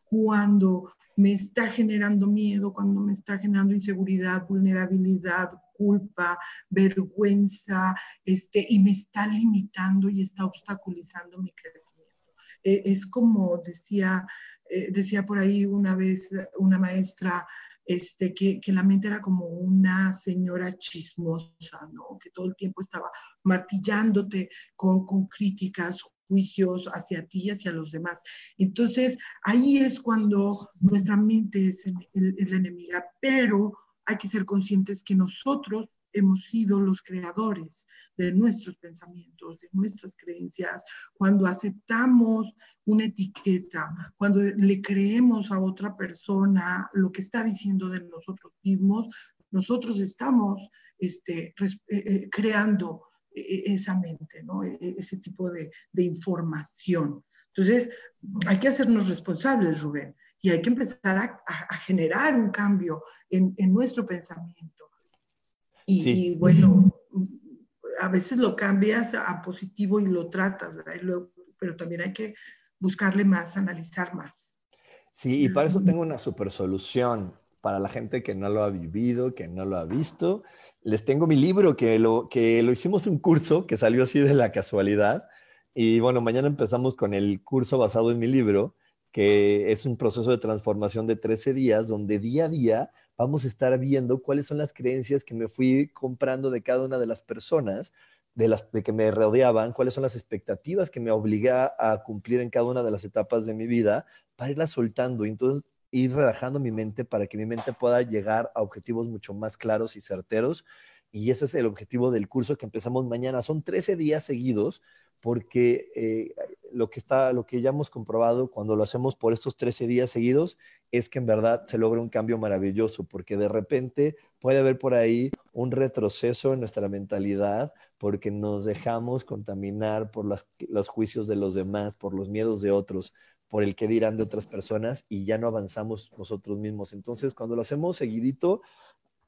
Cuando me está generando miedo, cuando me está generando inseguridad, vulnerabilidad, culpa, vergüenza, este, y me está limitando y está obstaculizando mi crecimiento. Eh, es como decía, eh, decía por ahí una vez una maestra, este, que, que, la mente era como una señora chismosa, ¿no? Que todo el tiempo estaba martillándote con, con críticas, juicios hacia ti y hacia los demás. Entonces, ahí es cuando nuestra mente es, es la enemiga, pero hay que ser conscientes que nosotros hemos sido los creadores de nuestros pensamientos, de nuestras creencias, cuando aceptamos una etiqueta, cuando le creemos a otra persona lo que está diciendo de nosotros mismos, nosotros estamos este, eh, eh, creando eh, esa mente. E, e, ese tipo de, información. Entonces, hay que hacernos responsables, Rubén, y hay que empezar a, generar un cambio en, en nuestro pensamiento. Y, bueno, a veces lo cambias a positivo y lo tratas, ¿verdad? pero también hay que buscarle más, analizar más. Sí, y para eso tengo una super solución para la gente que no lo ha vivido, que no lo ha visto. Les tengo mi libro que lo, que lo hicimos un curso que salió así de la casualidad. Y bueno, mañana empezamos con el curso basado en mi libro, que es un proceso de transformación de 13 días, donde día a día vamos a estar viendo cuáles son las creencias que me fui comprando de cada una de las personas, de las de que me rodeaban, cuáles son las expectativas que me obligué a cumplir en cada una de las etapas de mi vida para irlas soltando y entonces ir relajando mi mente para que mi mente pueda llegar a objetivos mucho más claros y certeros. Y ese es el objetivo del curso que empezamos mañana. Son 13 días seguidos porque eh, lo, que está, lo que ya hemos comprobado cuando lo hacemos por estos 13 días seguidos es que en verdad se logra un cambio maravilloso, porque de repente puede haber por ahí un retroceso en nuestra mentalidad, porque nos dejamos contaminar por los juicios de los demás, por los miedos de otros, por el que dirán de otras personas y ya no avanzamos nosotros mismos. Entonces, cuando lo hacemos seguidito,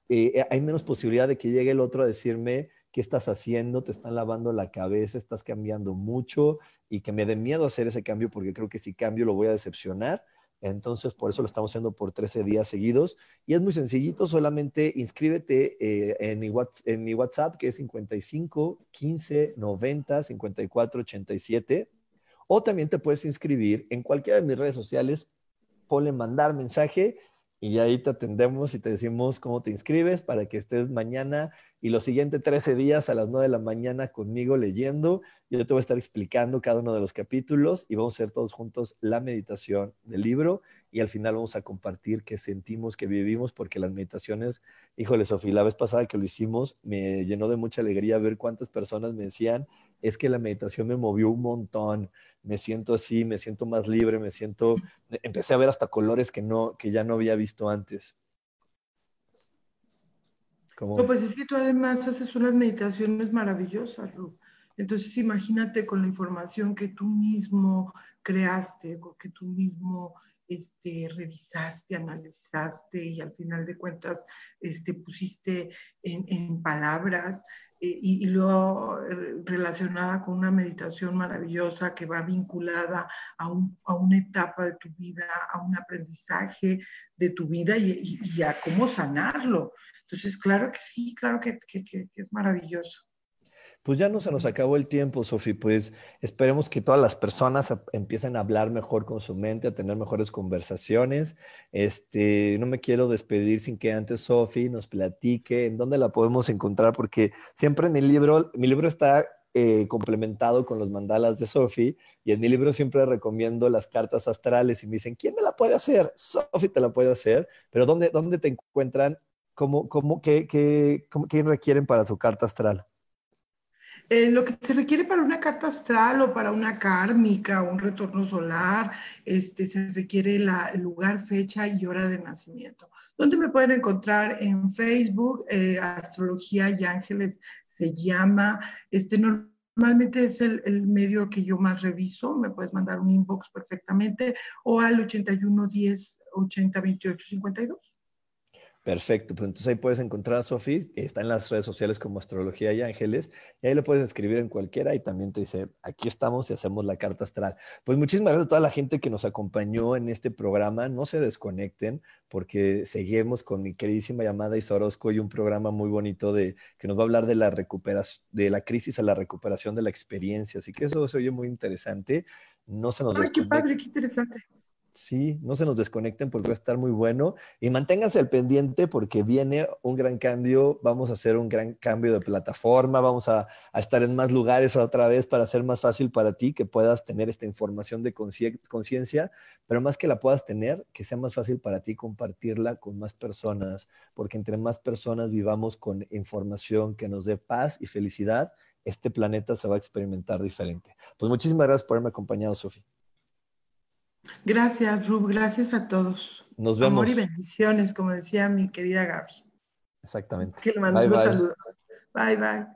eh, hay menos posibilidad de que llegue el otro a decirme, qué estás haciendo, te están lavando la cabeza, estás cambiando mucho y que me dé miedo hacer ese cambio porque creo que si cambio lo voy a decepcionar. Entonces, por eso lo estamos haciendo por 13 días seguidos. Y es muy sencillito, solamente inscríbete eh, en, mi WhatsApp, en mi WhatsApp, que es 55 15 90 54 87. O también te puedes inscribir en cualquiera de mis redes sociales, ponle mandar mensaje y ahí te atendemos y te decimos cómo te inscribes para que estés mañana y los siguientes 13 días a las 9 de la mañana conmigo leyendo. Yo te voy a estar explicando cada uno de los capítulos y vamos a hacer todos juntos la meditación del libro y al final vamos a compartir qué sentimos, qué vivimos, porque las meditaciones, híjole, Sofía, la vez pasada que lo hicimos me llenó de mucha alegría ver cuántas personas me decían, es que la meditación me movió un montón, me siento así, me siento más libre, me siento, empecé a ver hasta colores que, no, que ya no había visto antes. No, pues es que tú además haces unas meditaciones maravillosas, Ru. Entonces imagínate con la información que tú mismo creaste, que tú mismo este, revisaste, analizaste y al final de cuentas este, pusiste en, palabras eh, y, luego eh, relacionada con una meditación maravillosa que va vinculada a, una etapa de tu vida, a un aprendizaje de tu vida y a cómo sanarlo. Entonces, claro que sí, claro que, es maravilloso. Pues ya no se nos acabó el tiempo, Sofi. Pues esperemos que todas las personas empiecen a hablar mejor con su mente, a tener mejores conversaciones. Este, no me quiero despedir sin que antes Sofi nos platique en dónde la podemos encontrar, porque siempre en mi libro, mi libro está eh, complementado con los mandalas de Sofi y en mi libro siempre recomiendo las cartas astrales y me dicen, ¿quién me la puede hacer? Sofi te la puede hacer, pero ¿dónde, dónde te encuentran ¿Cómo, cómo, qué, qué, qué requieren para su carta astral? Eh, lo que se requiere para una carta astral o para una kármica o un retorno solar, este, se requiere la, el lugar, fecha y hora de nacimiento. ¿Dónde me pueden encontrar? En Facebook, eh, Astrología y Ángeles se llama. Este, normalmente es el, el, medio que yo más reviso. Me puedes mandar un inbox perfectamente o al 81 10 80 28 52. Perfecto, pues entonces ahí puedes encontrar a Sofi, está en las redes sociales como Astrología y Ángeles, y ahí lo puedes escribir en cualquiera y también te dice, aquí estamos y hacemos la carta astral. Pues muchísimas gracias a toda la gente que nos acompañó en este programa, no se desconecten porque seguimos con mi queridísima llamada Isa Orozco y un programa muy bonito de que nos va a hablar de la recuperación, de la crisis a la recuperación de la experiencia, así que eso se oye muy interesante. No se nos Ay, qué padre, qué interesante. Sí, no se nos desconecten porque va a estar muy bueno y manténganse al pendiente porque viene un gran cambio, vamos a hacer un gran cambio de plataforma, vamos a, estar en más lugares otra vez para hacer más fácil para ti que puedas tener esta información de conciencia, pero más que la puedas tener, que sea más fácil para ti compartirla con más personas, porque entre más personas vivamos con información que nos dé paz y felicidad, este planeta se va a experimentar diferente. Pues muchísimas gracias por haberme acompañado, Sofía. Gracias, Rub. Gracias a todos. Nos vemos. Amor y bendiciones, como decía mi querida Gaby. Exactamente. Que le mandamos saludos. Bye, bye.